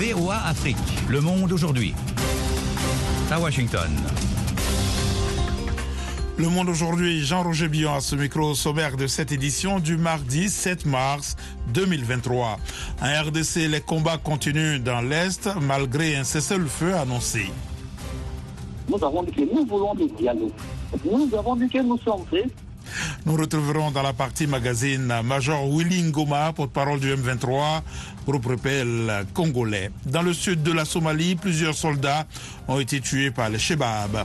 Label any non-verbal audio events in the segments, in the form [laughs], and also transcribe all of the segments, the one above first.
VOA Afrique, le monde aujourd'hui. À Washington. Le Monde aujourd'hui, Jean-Roger Billon à ce micro sommaire de cette édition du mardi 7 mars 2023. En RDC, les combats continuent dans l'Est malgré un cessez-le-feu annoncé. Nous avons dit que nous voulons des dialogues. Nous avons dit que nous sommes prêts. Nous retrouverons dans la partie magazine Major Willy Ngoma, porte-parole du M23, groupe rebelle congolais. Dans le sud de la Somalie, plusieurs soldats ont été tués par les Shebab.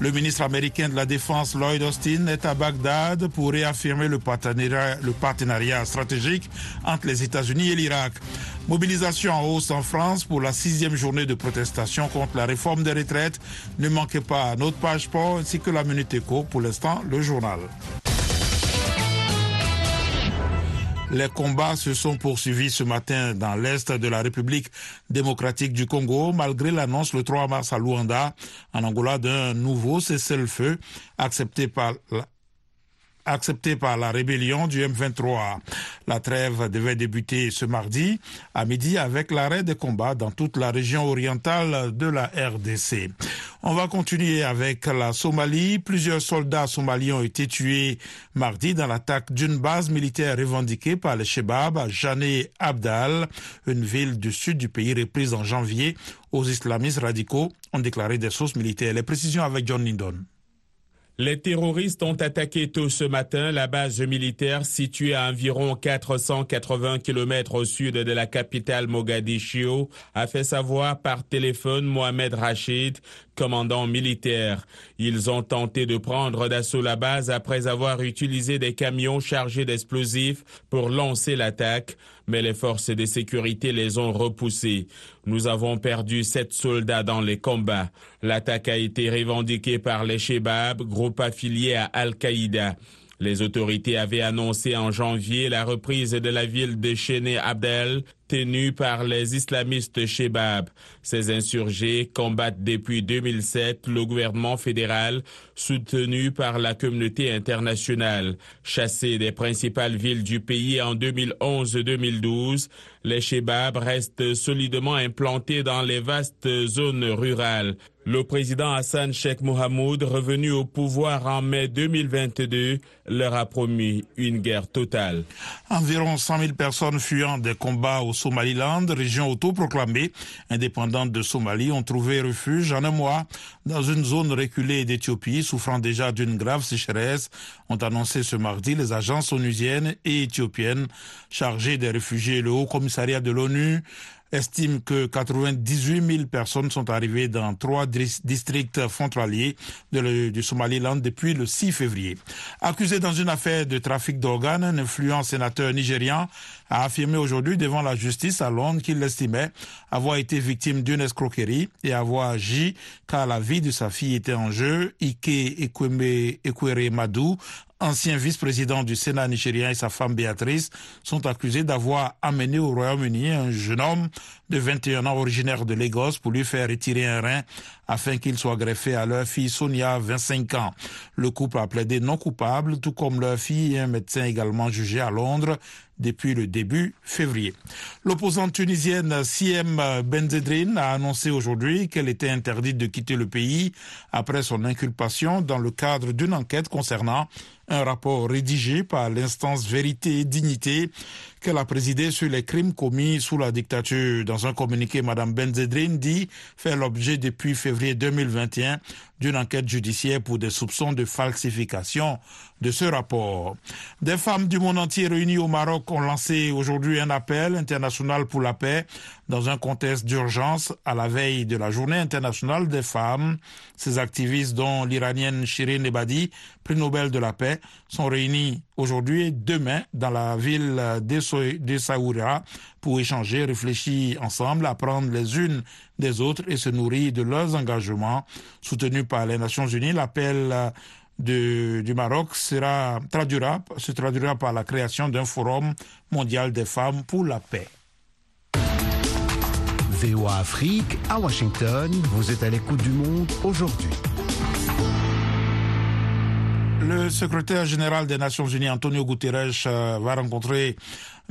Le ministre américain de la Défense Lloyd Austin est à Bagdad pour réaffirmer le partenariat, stratégique entre les États-Unis et l'Irak. Mobilisation en hausse en France pour la sixième journée de protestation contre la réforme des retraites. Ne manquez pas notre page sport ainsi que la Minute Éco. Pour l'instant, le journal. Les combats se sont poursuivis ce matin dans l'est de la République démocratique du Congo, malgré l'annonce le 3 mars à Luanda, en Angola, d'un nouveau cessez-le-feu accepté par la accepté par la rébellion du M23. La trêve devait débuter ce mardi à midi avec l'arrêt des combats dans toute la région orientale de la RDC. On va continuer avec la Somalie. Plusieurs soldats somaliens ont été tués mardi dans l'attaque d'une base militaire revendiquée par les Shebab à Jané Abdal, une ville du sud du pays reprise en janvier aux islamistes radicaux, ont déclaré des sources militaires. Les précisions avec John Lindon. Les terroristes ont attaqué tôt ce matin la base militaire située à environ 480 km au sud de la capitale Mogadiscio, a fait savoir par téléphone Mohamed Rachid, commandant militaire. Ils ont tenté de prendre d'assaut la base après avoir utilisé des camions chargés d'explosifs pour lancer l'attaque, mais les forces de sécurité les ont repoussés. Nous avons perdu sept soldats dans les combats. L'attaque a été revendiquée par les Shebab, groupe affilié à Al-Qaïda. Les autorités avaient annoncé en janvier la reprise de la ville de Chené Abdel, tenue par les islamistes Shebab. Ces insurgés combattent depuis 2007 le gouvernement fédéral, soutenu par la communauté internationale. Chassés des principales villes du pays en 2011-2012, les Shebab restent solidement implantés dans les vastes zones rurales. Le président Hassan Sheikh Mohamoud, revenu au pouvoir en mai 2022, leur a promis une guerre totale. Environ 100 000 personnes fuyant des combats au Somaliland, région autoproclamée indépendante de Somalie, ont trouvé refuge en un mois dans une zone reculée d'Éthiopie souffrant déjà d'une grave sécheresse, ont annoncé ce mardi les agences onusiennes et éthiopiennes chargées des réfugiés. Le Haut Commissariat de l'ONU estime que 98 000 personnes sont arrivées dans trois districts frontaliers du Somaliland depuis le 6 février. Accusé dans une affaire de trafic d'organes, un influent sénateur nigérian a affirmé aujourd'hui devant la justice à Londres qu'il estimait avoir été victime d'une escroquerie et avoir agi car la vie de sa fille était en jeu. Ike Ekweme Madou, ancien vice-président du Sénat nigérien et sa femme Béatrice sont accusés d'avoir amené au Royaume-Uni un jeune homme de 21 ans originaire de Lagos pour lui faire retirer un rein afin qu'il soit greffé à leur fille Sonia, 25 ans. Le couple a plaidé non coupable, tout comme leur fille et un médecin également jugé à Londres depuis le début février. L'opposante tunisienne Siem Benzedrine a annoncé aujourd'hui qu'elle était interdite de quitter le pays après son inculpation dans le cadre d'une enquête concernant un rapport rédigé par l'instance Vérité et Dignité qu'elle a présidé sur les crimes commis sous la dictature. Dans un communiqué, Mme Benzedrine dit faire l'objet depuis février 2021 d'une enquête judiciaire pour des soupçons de falsification de ce rapport. Des femmes du monde entier réunies au Maroc ont lancé aujourd'hui un appel international pour la paix dans un contexte d'urgence à la veille de la journée internationale des femmes. Ces activistes, dont l'iranienne Shirin Ebadi, prix Nobel de la paix, sont réunis aujourd'hui et demain dans la ville de Saoura pour échanger, réfléchir ensemble, apprendre les unes des autres et se nourrir de leurs engagements soutenus par les Nations Unies. L'appel du Maroc sera, traduira, se traduira par la création d'un forum mondial des femmes pour la paix. VOA Afrique, à Washington, vous êtes à l'écoute du monde aujourd'hui. Le secrétaire général des Nations Unies, Antonio Guterres, va rencontrer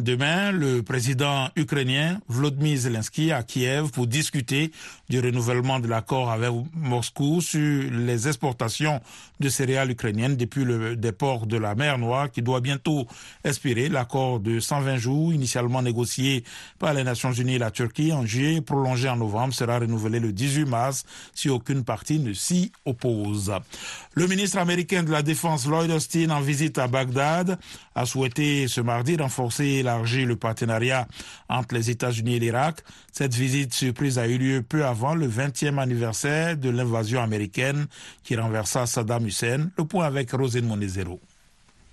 Demain, le président ukrainien Volodymyr Zelensky à Kiev pour discuter du renouvellement de l'accord avec Moscou sur les exportations de céréales ukrainiennes depuis le déport de la mer Noire qui doit bientôt expirer. L'accord de 120 jours initialement négocié par les Nations Unies et la Turquie en juillet prolongé en novembre sera renouvelé le 18 mars si aucune partie ne s'y oppose. Le ministre américain de la Défense Lloyd Austin en visite à Bagdad a souhaité ce mardi renforcer et le partenariat entre les États-Unis et l'Irak. Cette visite surprise a eu lieu peu avant le 20e anniversaire de l'invasion américaine qui renversa Saddam Hussein. Le point avec Rosine Monezero.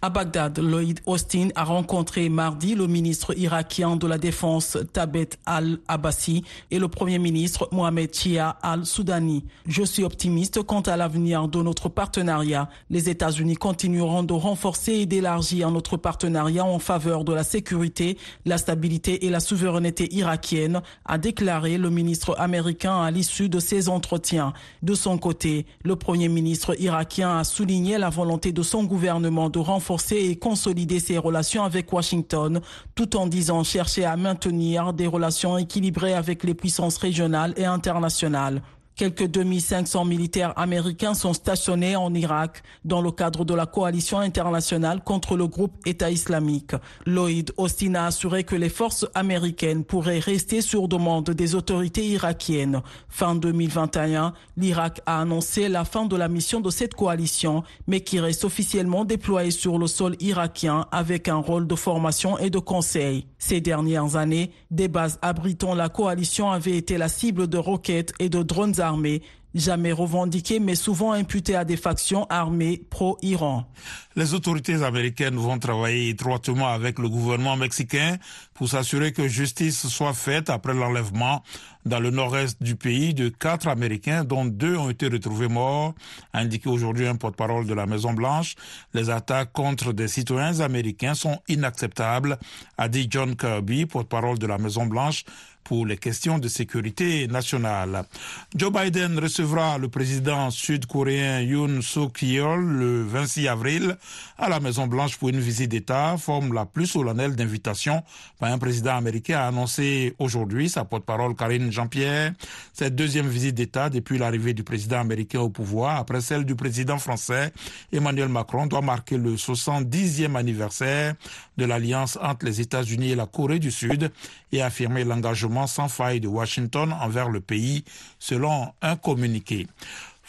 À Bagdad, Lloyd Austin a rencontré mardi le ministre irakien de la Défense Tabet al-Abbasi et le premier ministre Mohamed Chia al-Soudani. Je suis optimiste quant à l'avenir de notre partenariat. Les États-Unis continueront de renforcer et d'élargir notre partenariat en faveur de la sécurité, la stabilité et la souveraineté irakienne, a déclaré le ministre américain à l'issue de ces entretiens. De son côté, le premier ministre irakien a souligné la volonté de son gouvernement de renforcer renforcer et consolider ses relations avec Washington, tout en disant chercher à maintenir des relations équilibrées avec les puissances régionales et internationales. Quelques 2500 militaires américains sont stationnés en Irak dans le cadre de la coalition internationale contre le groupe État islamique. Lloyd Austin a assuré que les forces américaines pourraient rester sur demande des autorités irakiennes. Fin 2021, l'Irak a annoncé la fin de la mission de cette coalition, mais qui reste officiellement déployée sur le sol irakien avec un rôle de formation et de conseil. Ces dernières années, des bases abritant la coalition avaient été la cible de roquettes et de drones armés jamais revendiquées mais souvent imputées à des factions armées pro-Iran. Les autorités américaines vont travailler étroitement avec le gouvernement mexicain pour s'assurer que justice soit faite après l'enlèvement dans le nord-est du pays de quatre Américains dont deux ont été retrouvés morts, a indiqué aujourd'hui un porte-parole de la Maison-Blanche. Les attaques contre des citoyens américains sont inacceptables, a dit John Kirby, porte-parole de la Maison-Blanche pour les questions de sécurité nationale. Joe Biden recevra le président sud-coréen Yoon Suk-yeol le 26 avril à la Maison-Blanche pour une visite d'État, forme la plus solennelle d'invitation par un président américain, a annoncé aujourd'hui sa porte-parole Karine Jean-Pierre. Cette deuxième visite d'État depuis l'arrivée du président américain au pouvoir, après celle du président français Emmanuel Macron, doit marquer le 70e anniversaire de l'alliance entre les États-Unis et la Corée du Sud et affirmer l'engagement sans faille de Washington envers le pays, selon un communiqué.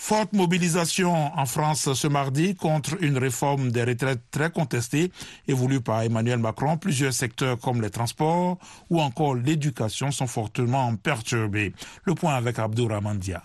Forte mobilisation en France ce mardi contre une réforme des retraites très contestée et voulue par Emmanuel Macron. Plusieurs secteurs comme les transports ou encore l'éducation sont fortement perturbés. Le point avec Abdou Ramandia.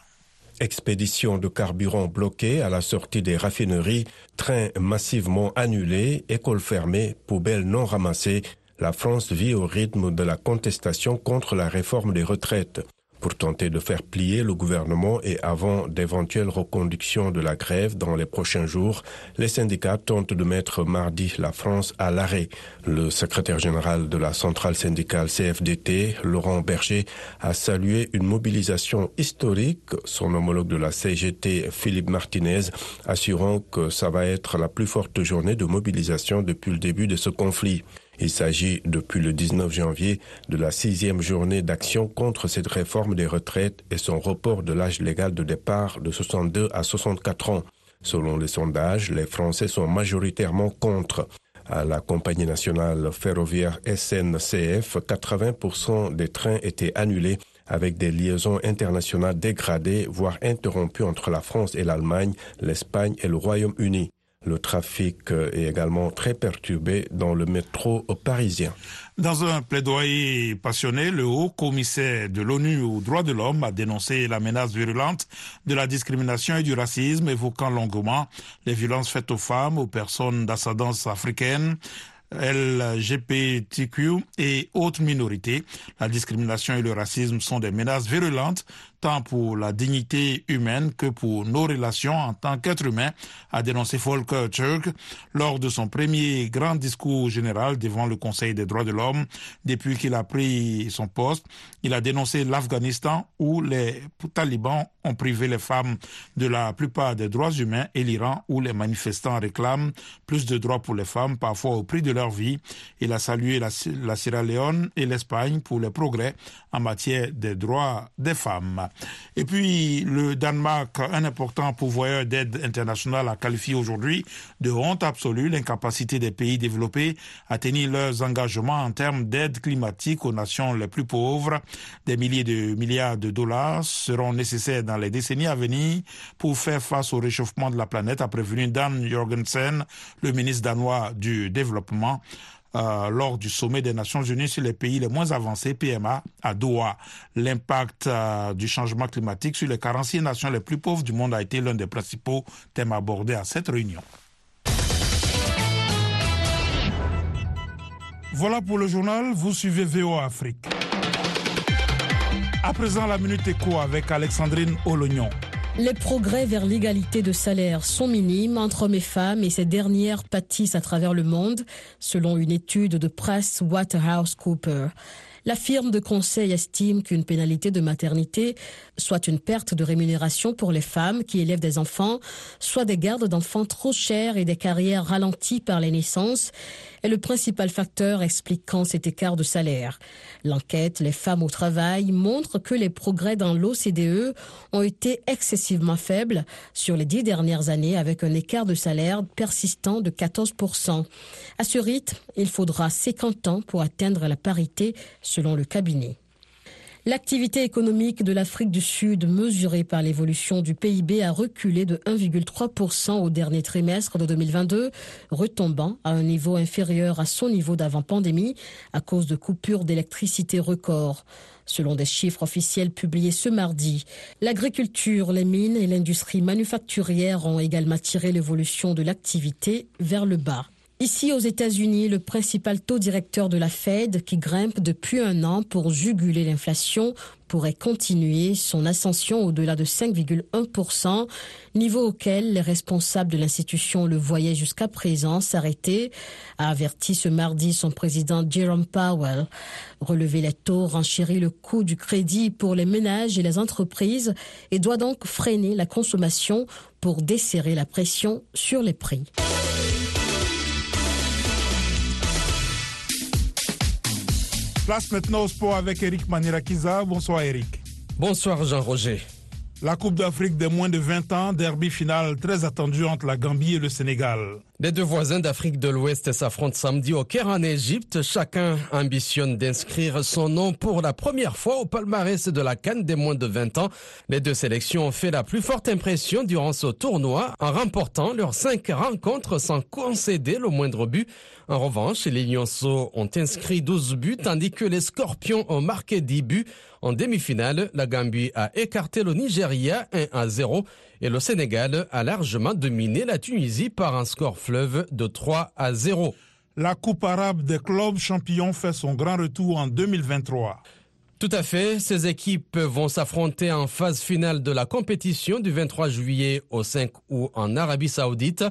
Expédition de carburant bloquée à la sortie des raffineries, trains massivement annulés, écoles fermées, poubelles non ramassées. La France vit au rythme de la contestation contre la réforme des retraites. Pour tenter de faire plier le gouvernement et avant d'éventuelles reconductions de la grève dans les prochains jours, les syndicats tentent de mettre mardi la France à l'arrêt. Le secrétaire général de la centrale syndicale CFDT, Laurent Berger, a salué une mobilisation historique, son homologue de la CGT, Philippe Martinez, assurant que ça va être la plus forte journée de mobilisation depuis le début de ce conflit. Il s'agit depuis le 19 janvier de la sixième journée d'action contre cette réforme des retraites et son report de l'âge légal de départ de 62 à 64 ans. Selon les sondages, les Français sont majoritairement contre. À la compagnie nationale ferroviaire SNCF, 80% des trains étaient annulés avec des liaisons internationales dégradées, voire interrompues entre la France et l'Allemagne, l'Espagne et le Royaume-Uni. Le trafic est également très perturbé dans le métro parisien. Dans un plaidoyer passionné, le haut commissaire de l'ONU aux droits de l'homme a dénoncé la menace virulente de la discrimination et du racisme, évoquant longuement les violences faites aux femmes, aux personnes d'ascendance africaine, LGBTQ et autres minorités. La discrimination et le racisme sont des menaces virulentes tant pour la dignité humaine que pour nos relations en tant qu'être humain, a dénoncé Volker Turk lors de son premier grand discours général devant le Conseil des droits de l'homme depuis qu'il a pris son poste. Il a dénoncé l'Afghanistan où les talibans ont privé les femmes de la plupart des droits humains et l'Iran où les manifestants réclament plus de droits pour les femmes, parfois au prix de leur vie. Il a salué la, la Sierra Leone et l'Espagne pour les progrès en matière des droits des femmes. Et puis le Danemark, un important pourvoyeur d'aide internationale, a qualifié aujourd'hui de honte absolue l'incapacité des pays développés à tenir leurs engagements en termes d'aide climatique aux nations les plus pauvres. Des milliers de milliards de dollars seront nécessaires dans les décennies à venir pour faire face au réchauffement de la planète, a prévenu Dan Jorgensen, le ministre danois du développement. Euh, lors du sommet des Nations Unies sur les pays les moins avancés, PMA, à Doha. L'impact euh, du changement climatique sur les 46 nations les plus pauvres du monde a été l'un des principaux thèmes abordés à cette réunion. Voilà pour le journal, vous suivez VO Afrique. À présent, la Minute Éco avec Alexandrine Olognon. Les progrès vers l'égalité de salaire sont minimes entre hommes et femmes et ces dernières pâtissent à travers le monde, selon une étude de Price Waterhouse Cooper. La firme de conseil estime qu'une pénalité de maternité, soit une perte de rémunération pour les femmes qui élèvent des enfants, soit des gardes d'enfants trop chers et des carrières ralenties par les naissances, est le principal facteur expliquant cet écart de salaire. L'enquête Les femmes au travail montre que les progrès dans l'OCDE ont été excessivement faibles sur les dix dernières années avec un écart de salaire persistant de 14%. À ce rythme, il faudra 50 ans pour atteindre la parité selon le cabinet. L'activité économique de l'Afrique du Sud, mesurée par l'évolution du PIB, a reculé de 1,3% au dernier trimestre de 2022, retombant à un niveau inférieur à son niveau d'avant-pandémie à cause de coupures d'électricité records. Selon des chiffres officiels publiés ce mardi, l'agriculture, les mines et l'industrie manufacturière ont également tiré l'évolution de l'activité vers le bas. Ici aux États-Unis, le principal taux directeur de la Fed, qui grimpe depuis un an pour juguler l'inflation, pourrait continuer son ascension au-delà de 5,1%, niveau auquel les responsables de l'institution le voyaient jusqu'à présent s'arrêter, a averti ce mardi son président Jerome Powell. Relever les taux renchérit le coût du crédit pour les ménages et les entreprises et doit donc freiner la consommation pour desserrer la pression sur les prix. Place maintenant au sport avec Eric Manirakiza. Bonsoir Eric. Bonsoir Jean-Roger. La Coupe d'Afrique des moins de 20 ans, derby final très attendu entre la Gambie et le Sénégal. Les deux voisins d'Afrique de l'Ouest s'affrontent samedi au Caire en Égypte. Chacun ambitionne d'inscrire son nom pour la première fois au palmarès de la Cannes des moins de 20 ans. Les deux sélections ont fait la plus forte impression durant ce tournoi en remportant leurs cinq rencontres sans concéder le moindre but. En revanche, les Lionceaux ont inscrit 12 buts tandis que les Scorpions ont marqué 10 buts. En demi-finale, la Gambie a écarté le Nigeria 1 à 0 et le Sénégal a largement dominé la Tunisie par un score fleuve de 3 à 0. La Coupe arabe des clubs champions fait son grand retour en 2023. Tout à fait. Ces équipes vont s'affronter en phase finale de la compétition du 23 juillet au 5 août en Arabie Saoudite.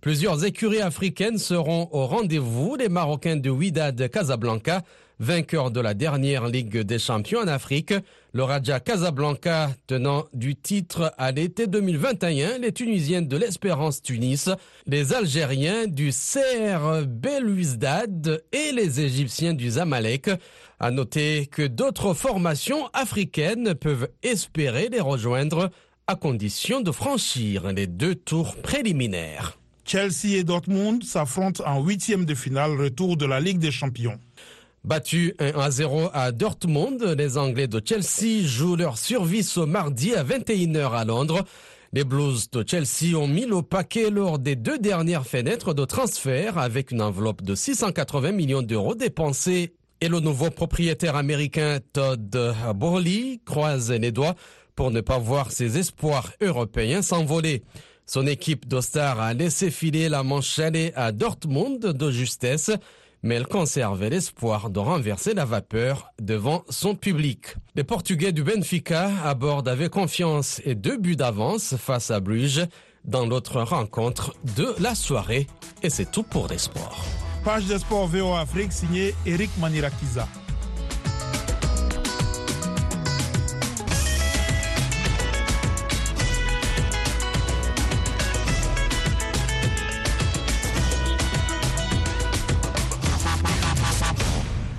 Plusieurs écuries africaines seront au rendez-vous. Les Marocains de Wydad Casablanca, vainqueurs de la dernière Ligue des champions en Afrique. Le Raja Casablanca tenant du titre à l'été 2021. Les Tunisiens de l'Espérance Tunis. Les Algériens du CR Belouizdad et les Égyptiens du Zamalek. À noter que d'autres formations africaines peuvent espérer les rejoindre à condition de franchir les deux tours préliminaires. Chelsea et Dortmund s'affrontent en huitième de finale retour de la Ligue des Champions. Battu 1 à 0 à Dortmund, les Anglais de Chelsea jouent leur survie ce mardi à 21h à Londres. Les Blues de Chelsea ont mis le paquet lors des deux dernières fenêtres de transfert avec une enveloppe de 680 millions d'euros dépensés et le nouveau propriétaire américain Todd Bowley croise les doigts pour ne pas voir ses espoirs européens s'envoler. Son équipe d'Ostar a laissé filer la manche allée à Dortmund de justesse, mais elle conservait l'espoir de renverser la vapeur devant son public. Les Portugais du Benfica abordent avec confiance et deux buts d'avance face à Bruges dans l'autre rencontre de la soirée. Et c'est tout pour les sports. Page des sports VO Afrique signée Eric Manirakiza.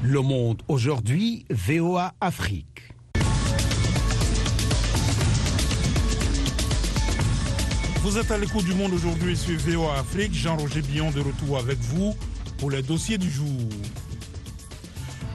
Le monde aujourd'hui, VOA Afrique. Vous êtes à l'écoute du monde aujourd'hui sur VOA Afrique. Jean-Roger Billon de retour avec vous pour les dossiers du jour.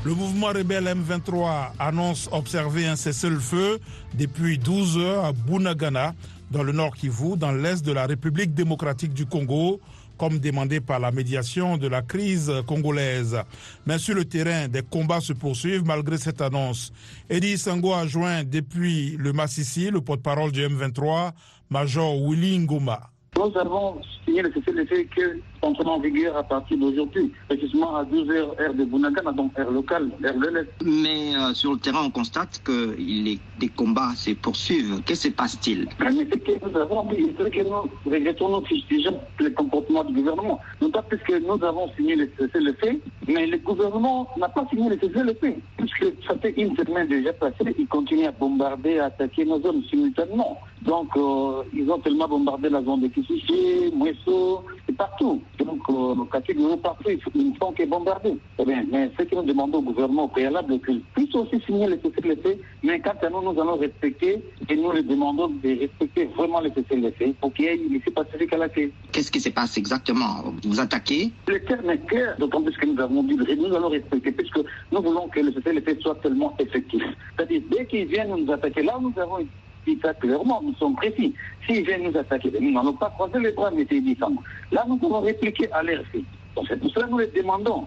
Le mouvement rebelle M23 annonce observer un cessez-le-feu depuis 12 heures à Bunagana, dans le nord Kivu, dans l'est de la République démocratique du Congo, comme demandé par la médiation de la crise congolaise. Mais sur le terrain, des combats se poursuivent malgré cette annonce. Eddie Sango a joint depuis le Massissi le porte-parole du M23, Major Willy Ngoma. Nous avons signé le cessez-le-feu que entrera en vigueur à partir d'aujourd'hui, précisément à 12h heure de Bunagana, donc heure locale, heure de l'Est. Mais euh, sur le terrain, on constate que les, combats se poursuivent. Que se passe-t-il? Que nous avons dit, c'est que nous regrettons nous le comportement du gouvernement. D'autant plus que nous avons signé le cessez-le-feu, mais le gouvernement n'a pas signé le cessez-le-feu, puisque ça fait une semaine déjà passée, ils continuent à bombarder, à attaquer nos zones simultanément. Donc, euh, ils ont tellement bombardé la zone de Kissouché, Mouesso, et partout. Donc, euh, catégorie partout, ils ne font que bombarder. Eh bien, mais ce que nous demandons au gouvernement au préalable, c'est qu'ils puissent aussi signer le cessez-le-feu, mais quant à nous, nous allons respecter et nous les demandons de respecter vraiment le cessez-le-feu pour qu'il y ait une pacifique à la clé. Qu'est-ce qui se passe exactement? Vous attaquez? Le terme est clair, d'autant plus que nous avons dit, nous allons respecter, puisque nous voulons que le cessez-le-feu soit tellement effectif. C'est-à-dire, dès qu'ils viennent nous attaquer, là, nous avons dit clairement, nous sommes précis. S'ils viennent nous attaquer, nous n'allons pas croiser les bras, mais c'est. Là, nous allons répliquer à fait. Donc c'est pour cela que nous les demandons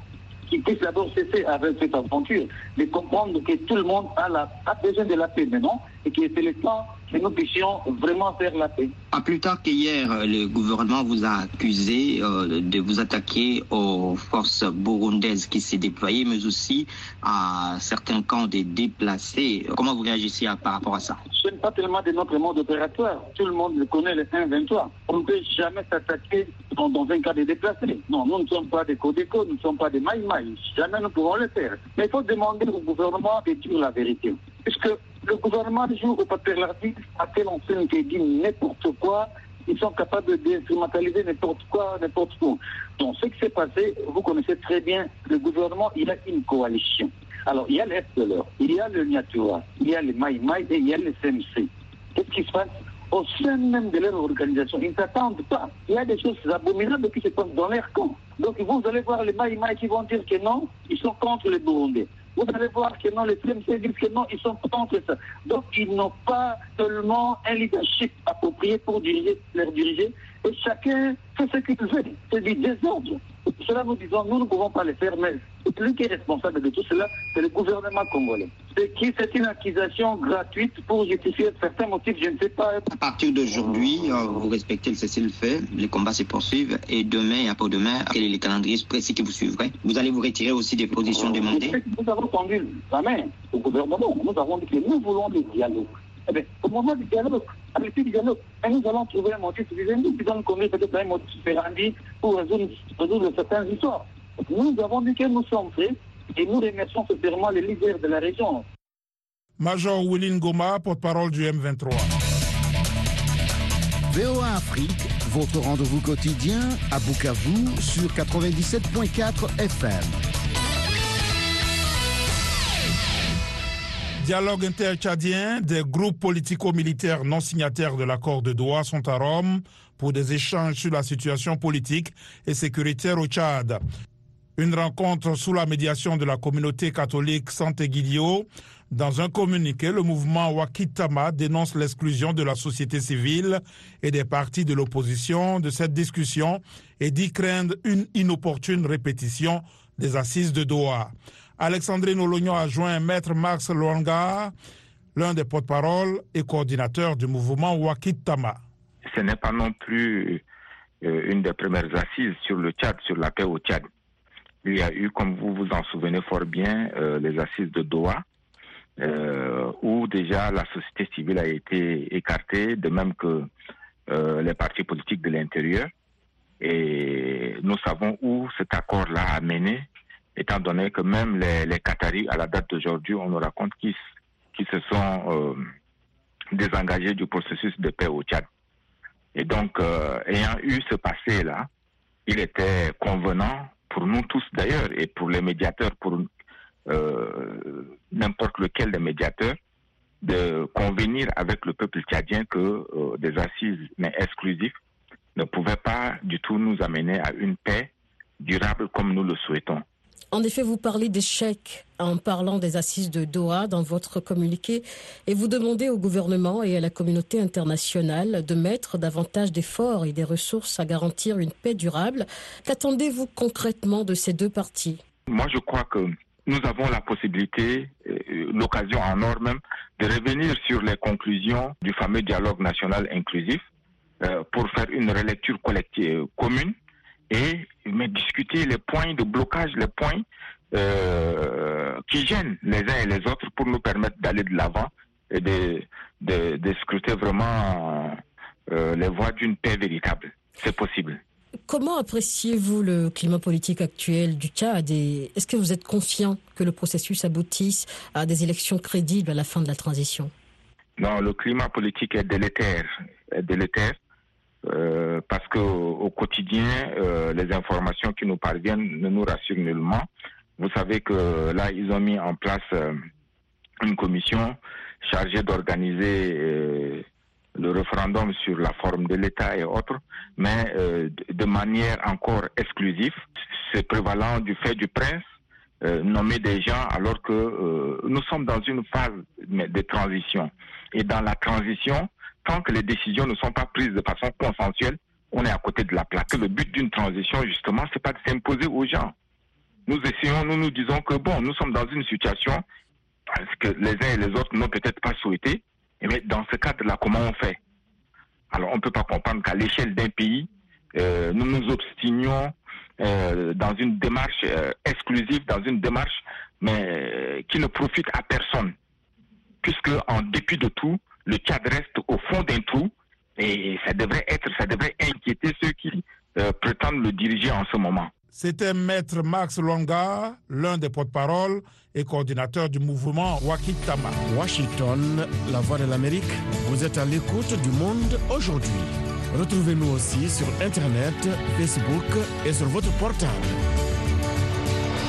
qu'ils puissent d'abord cesser avec cette aventure, de comprendre que tout le monde a, la, a besoin de la paix maintenant et que c'est le temps que nous puissions vraiment faire la paix. Pas plus tard qu'hier, le gouvernement vous a accusé euh, de vous attaquer aux forces burundaises qui s'est déployées, mais aussi à certains camps de déplacés. Comment vous réagissez à- par rapport à ça? Ce n'est pas tellement de notre mode opératoire. Tout le monde le connaît, le 1-23. On ne peut jamais s'attaquer dans, un cas de déplacé. Non, nous ne sommes pas des Codeco, nous ne sommes pas des Maïmaï. Jamais nous pourrons le faire. Mais il faut demander au gouvernement de dire la vérité. Puisque le gouvernement joue au papier l'article à quel enseigne qui dit n'importe quoi. Ils sont capables d'instrumentaliser n'importe quoi, n'importe où. Donc, ce qui s'est passé, vous connaissez très bien, le gouvernement, il a une coalition. Alors, il y a les FDLR, il y a le Niatura, il y a les Maïmaï et il y a le CMC. Qu'est-ce qui se passe Au sein même de leur organisation, ils ne s'attendent pas. Il y a des choses abominables qui se passent dans leur camp. Donc, vous allez voir les Maïmaï qui vont dire que non, ils sont contre les Burundais. Vous allez voir que non, les CMC disent que non, ils sont contre ça. Donc, ils n'ont pas seulement un leadership approprié pour diriger, leur diriger, et chacun fait ce qu'il veut. C'est du désordre. Pour cela, nous disons, nous ne pouvons pas le faire, mais celui qui est responsable de tout cela, c'est le gouvernement congolais. C'est qui? C'est une accusation gratuite pour justifier certains motifs, je ne sais pas. À partir d'aujourd'hui, euh, vous respectez le cessez-le-feu, les combats se poursuivent, et demain et après-demain, quel est le calendrier précis que vous suivrez? Vous allez vous retirer aussi des positions demandées? Nous avons tendu la main au gouvernement. Nous avons dit que nous voulons du dialogue. Eh bien, au moment du dialogue, avec le dialogue, et nous allons trouver un motif suffisant. Nous allons conduire peut-être un motif différendi pour résoudre, résoudre certaines histoires. Nous avons dit que nous sommes prêts et nous remercions sincèrement les leaders de la région. Major Willy Ngoma, porte-parole du M23. VOA Afrique, votre rendez-vous quotidien à Bukavu sur 97.4 FM. Dialogue inter-tchadien, des groupes politico-militaires non signataires de l'accord de Doha sont à Rome pour des échanges sur la situation politique et sécuritaire au Tchad. Une rencontre sous la médiation de la communauté catholique Santé-Guilio. Dans un communiqué, le mouvement Wakitama dénonce l'exclusion de la société civile et des partis de l'opposition de cette discussion et dit craindre une inopportune répétition des assises de Doha. Alexandrine Olognon a joint Maître Max Luanga, l'un des porte-parole et coordinateur du mouvement Wakitama. Ce n'est pas non plus euh, une des premières assises sur le Tchad, sur la paix au Tchad. il y a eu, comme vous vous en souvenez fort bien, les assises de Doha, où déjà la société civile a été écartée, de même que les partis politiques de l'intérieur. Et nous savons où cet accord-là a mené, étant donné que même les, Qataris, à la date d'aujourd'hui, on nous raconte qu'ils se sont euh, désengagés du processus de paix au Tchad. Et donc, euh, ayant eu ce passé-là, il était convenant pour nous tous d'ailleurs et pour les médiateurs, pour euh, n'importe lequel des médiateurs, de convenir avec le peuple tchadien que des assises mais exclusives ne pouvait pas du tout nous amener à une paix durable comme nous le souhaitons. En effet, vous parlez d'échec en parlant des assises de Doha dans votre communiqué et vous demandez au gouvernement et à la communauté internationale de mettre davantage d'efforts et des ressources à garantir une paix durable. Qu'attendez-vous concrètement de ces deux parties? Moi, je crois que nous avons la possibilité, euh, l'occasion en or même, de revenir sur les conclusions du fameux dialogue national inclusif euh, pour faire une relecture collective euh, commune et mais discuter les points de blocage, les points euh, qui gênent les uns et les autres pour nous permettre d'aller de l'avant et de, de, de, scruter vraiment les voies d'une paix véritable. C'est possible. Comment appréciez-vous le climat politique actuel du Tchad et est-ce que vous êtes confiant que le processus aboutisse à des élections crédibles à la fin de la transition? Non, le climat politique est délétère. Est délétère. Euh, parce que au, quotidien, euh, les informations qui nous parviennent ne nous rassurent nullement. Vous savez que là, ils ont mis en place euh, une commission chargée d'organiser le référendum sur la forme de l'État et autres, mais de manière encore exclusive. C'est prévalent du fait du prince nommer des gens alors que nous sommes dans une phase de transition. Et dans la transition, tant que les décisions ne sont pas prises de façon consensuelle, on est à côté de la plaque. Le but d'une transition, justement, c'est pas de s'imposer aux gens. Nous essayons, nous nous disons que bon, nous sommes dans une situation parce que les uns et les autres n'ont peut-être pas souhaité. Mais dans ce cadre-là, comment on fait? Alors, on ne peut pas comprendre qu'à l'échelle d'un pays, euh, nous nous obstinions euh, dans une démarche euh, exclusive, dans une démarche mais qui ne profite à personne, puisque en dépit de tout, le Tchad reste au fond d'un trou et ça devrait être, ça devrait inquiéter ceux qui euh, prétendent le diriger en ce moment. C'était Maître Max Longa, l'un des porte-parole et coordinateur du mouvement Wakitama. Washington, la voix de l'Amérique, vous êtes à l'écoute du monde aujourd'hui. Retrouvez-nous aussi sur Internet, Facebook et sur votre portable.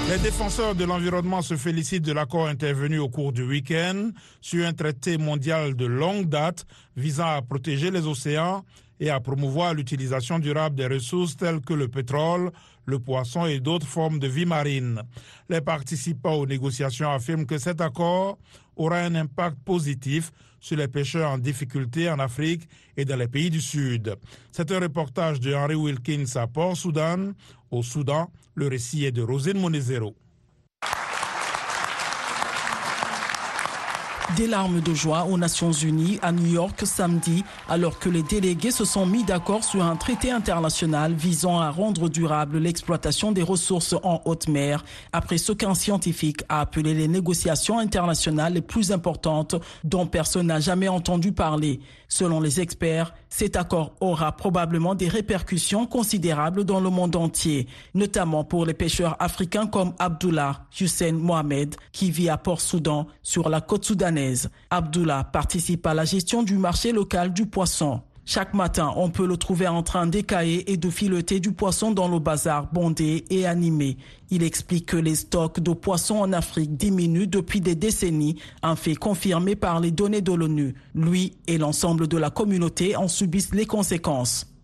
Les défenseurs de l'environnement se félicitent de l'accord intervenu au cours du week-end sur un traité mondial de longue date visant à protéger les océans et à promouvoir l'utilisation durable des ressources telles que le pétrole, le poisson et d'autres formes de vie marine. Les participants aux négociations affirment que cet accord aura un impact positif sur les pêcheurs en difficulté en Afrique et dans les pays du Sud. C'est un reportage de Henry Wilkins à Port-Soudan, au Soudan. Le récit est de Rosine Monezero. Des larmes de joie aux Nations Unies à New York samedi, alors que les délégués se sont mis d'accord sur un traité international visant à rendre durable l'exploitation des ressources en haute mer, après ce qu'un scientifique a appelé les négociations internationales les plus importantes dont personne n'a jamais entendu parler. Selon les experts, cet accord aura probablement des répercussions considérables dans le monde entier, notamment pour les pêcheurs africains comme Abdullah Hussein Mohamed, qui vit à Port-Soudan, sur la côte soudanaise. Abdullah participe à la gestion du marché local du poisson. Chaque matin, on peut le trouver en train d'écailler et de fileter du poisson dans le bazar bondé et animé. Il explique que les stocks de poissons en Afrique diminuent depuis des décennies, un fait confirmé par les données de l'ONU. Lui et l'ensemble de la communauté en subissent les conséquences.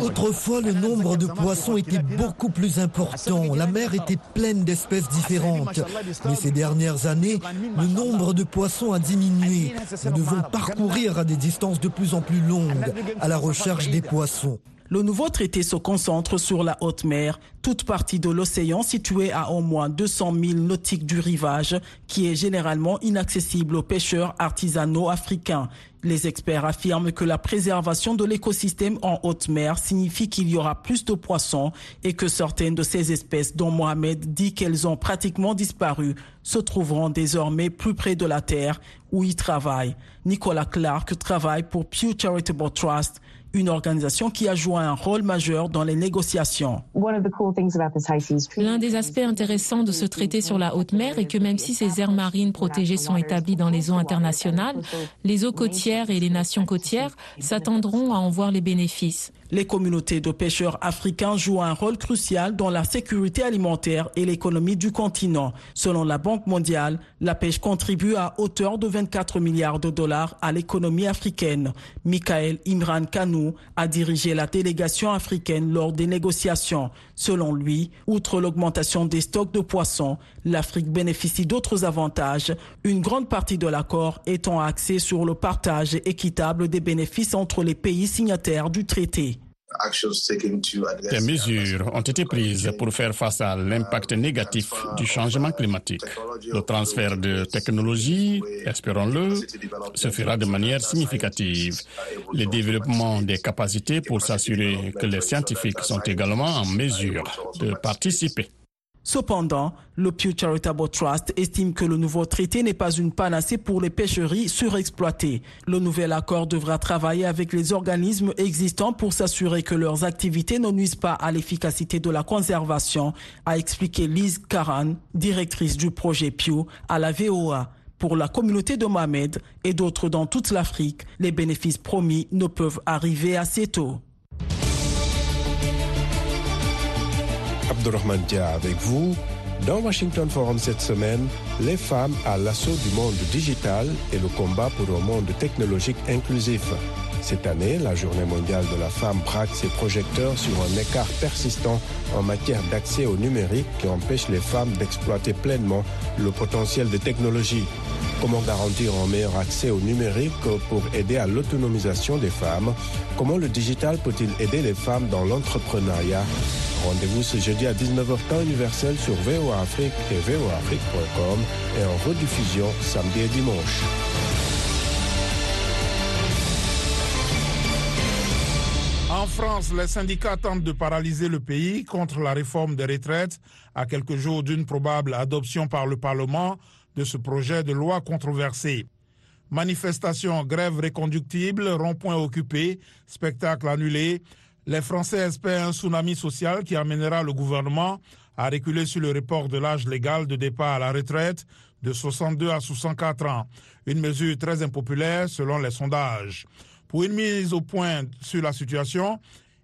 Autrefois, le nombre de poissons était beaucoup plus important. La mer était pleine d'espèces différentes. Mais ces dernières années, le nombre de poissons a diminué. Nous devons parcourir à des distances de plus en plus longues à la recherche des poissons. Le nouveau traité se concentre sur la haute mer, toute partie de l'océan située à au moins 200 000 nautiques du rivage, qui est généralement inaccessible aux pêcheurs artisanaux africains. Les experts affirment que la préservation de l'écosystème en haute mer signifie qu'il y aura plus de poissons et que certaines de ces espèces dont Mohamed dit qu'elles ont pratiquement disparu se trouveront désormais plus près de la terre où ils travaillent. Nicolas Clark travaille pour Pew Charitable Trust, une organisation qui a joué un rôle majeur dans les négociations. L'un des aspects intéressants de ce traité sur la haute mer est que même si ces aires marines protégées sont établies dans les eaux internationales, les eaux côtières et les nations côtières s'attendront à en voir les bénéfices. Les communautés de pêcheurs africains jouent un rôle crucial dans la sécurité alimentaire et l'économie du continent. Selon la Banque mondiale, la pêche contribue à hauteur de 24 milliards de dollars à l'économie africaine. Michael Imran Kanou a dirigé la délégation africaine lors des négociations. Selon lui, outre l'augmentation des stocks de poissons, l'Afrique bénéficie d'autres avantages, une grande partie de l'accord étant axée sur le partage équitable des bénéfices entre les pays signataires du traité. Des mesures ont été prises pour faire face à l'impact négatif du changement climatique. Le transfert de technologies, espérons-le, se fera de manière significative. Le développement des capacités pour s'assurer que les scientifiques sont également en mesure de participer. Cependant, le Pew Charitable Trust estime que le nouveau traité n'est pas une panacée pour les pêcheries surexploitées. Le nouvel accord devra travailler avec les organismes existants pour s'assurer que leurs activités ne nuisent pas à l'efficacité de la conservation, a expliqué Liz Karan, directrice du projet Pew à la VOA. Pour la communauté de Mohamed et d'autres dans toute l'Afrique, les bénéfices promis ne peuvent arriver assez tôt. Abdurrahman Dia avec vous. Dans Washington Forum cette semaine, les femmes à l'assaut du monde digital et le combat pour un monde technologique inclusif. Cette année, la Journée mondiale de la femme braque ses projecteurs sur un écart persistant en matière d'accès au numérique qui empêche les femmes d'exploiter pleinement le potentiel des technologies. Comment garantir un meilleur accès au numérique pour aider à l'autonomisation des femmes? Comment le digital peut-il aider les femmes dans l'entrepreneuriat? Rendez-vous ce jeudi à 19h temps universel sur VOA Afrique et voaafrique.com et en rediffusion samedi et dimanche. En France, les syndicats tentent de paralyser le pays contre la réforme des retraites. À quelques jours d'une probable adoption par le Parlement de ce projet de loi controversé. Manifestations, grèves réconductibles, ronds-points occupés, spectacles annulés, les Français espèrent un tsunami social qui amènera le gouvernement à reculer sur le report de l'âge légal de départ à la retraite de 62 à 64 ans, une mesure très impopulaire selon les sondages. Pour une mise au point sur la situation,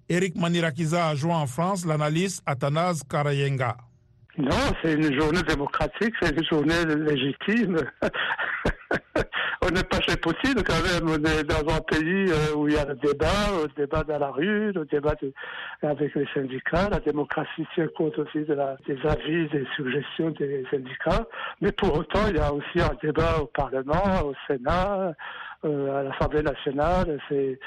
Eric Manirakiza a joint en France l'analyste Athanase Karayenga. Non, c'est une journée démocratique, c'est une journée légitime. [laughs] on n'est pas chez possible quand même. On est dans un pays euh, où il y a le débat, le débat dans la rue, le débat avec les syndicats. La démocratie tient compte aussi des avis, des suggestions des syndicats. Mais pour autant, il y a aussi un débat au Parlement, au Sénat, euh, à l'Assemblée nationale. C'est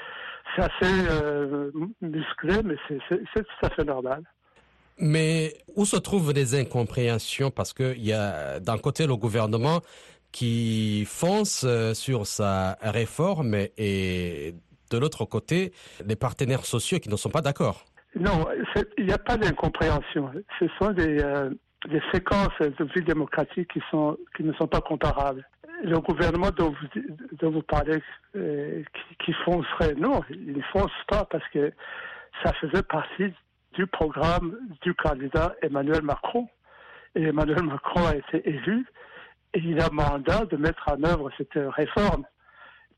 assez euh, musclé, mais c'est tout à fait normal. Mais où se trouvent les incompréhensions? Parce qu'il y a d'un côté le gouvernement qui fonce euh, sur sa réforme et de l'autre côté les partenaires sociaux qui ne sont pas d'accord. Non, il n'y a pas d'incompréhension. Ce sont des, euh, séquences de vie démocratique qui, ne sont pas comparables. Le gouvernement dont vous, dont parlez, euh, qui, qui foncerait, non, il ne fonce pas parce que ça faisait partie du programme du candidat Emmanuel Macron. Et Emmanuel Macron a été élu et il a mandat de mettre en œuvre cette réforme.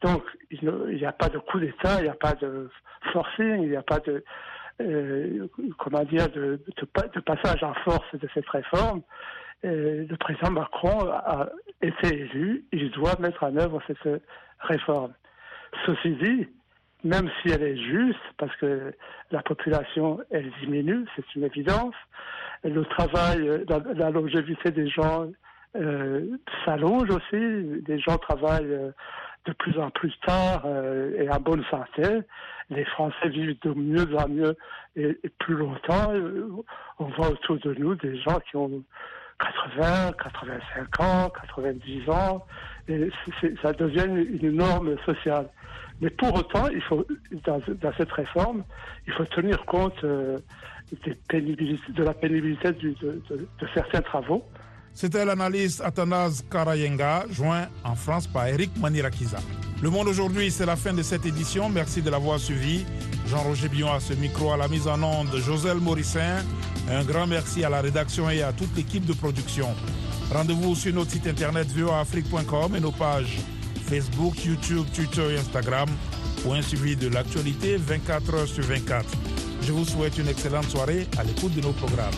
Donc, il n'y a pas de coup d'État, il n'y a pas de forcing, il n'y a pas de, euh, comment dire, de, passage en force de cette réforme. le président Macron a été élu, il doit mettre en œuvre cette réforme. Ceci dit, même si elle est juste, parce que la population, elle diminue, c'est une évidence, le travail, la, longévité des gens s'allonge aussi. Les gens travaillent de plus en plus tard et en bonne santé. Les Français vivent de mieux en mieux et, plus longtemps. On voit autour de nous des gens qui ont 80, 85 ans, 90 ans, et ça devient une norme sociale. Mais pour autant, il faut, dans, cette réforme, il faut tenir compte euh, de la pénibilité de, certains travaux. C'était l'analyste Athanase Karayenga, joint en France par Eric Manirakiza. Le Monde aujourd'hui, c'est la fin de cette édition. Merci de l'avoir suivi. Jean-Roger Billon à ce micro, à la mise en onde, Joselle Morissin. Un grand merci à la rédaction et à toute l'équipe de production. Rendez-vous sur notre site internet voafrique.com et nos pages Facebook, YouTube, Twitter et Instagram pour un suivi de l'actualité 24 heures sur 24. Je vous souhaite une excellente soirée à l'écoute de nos programmes.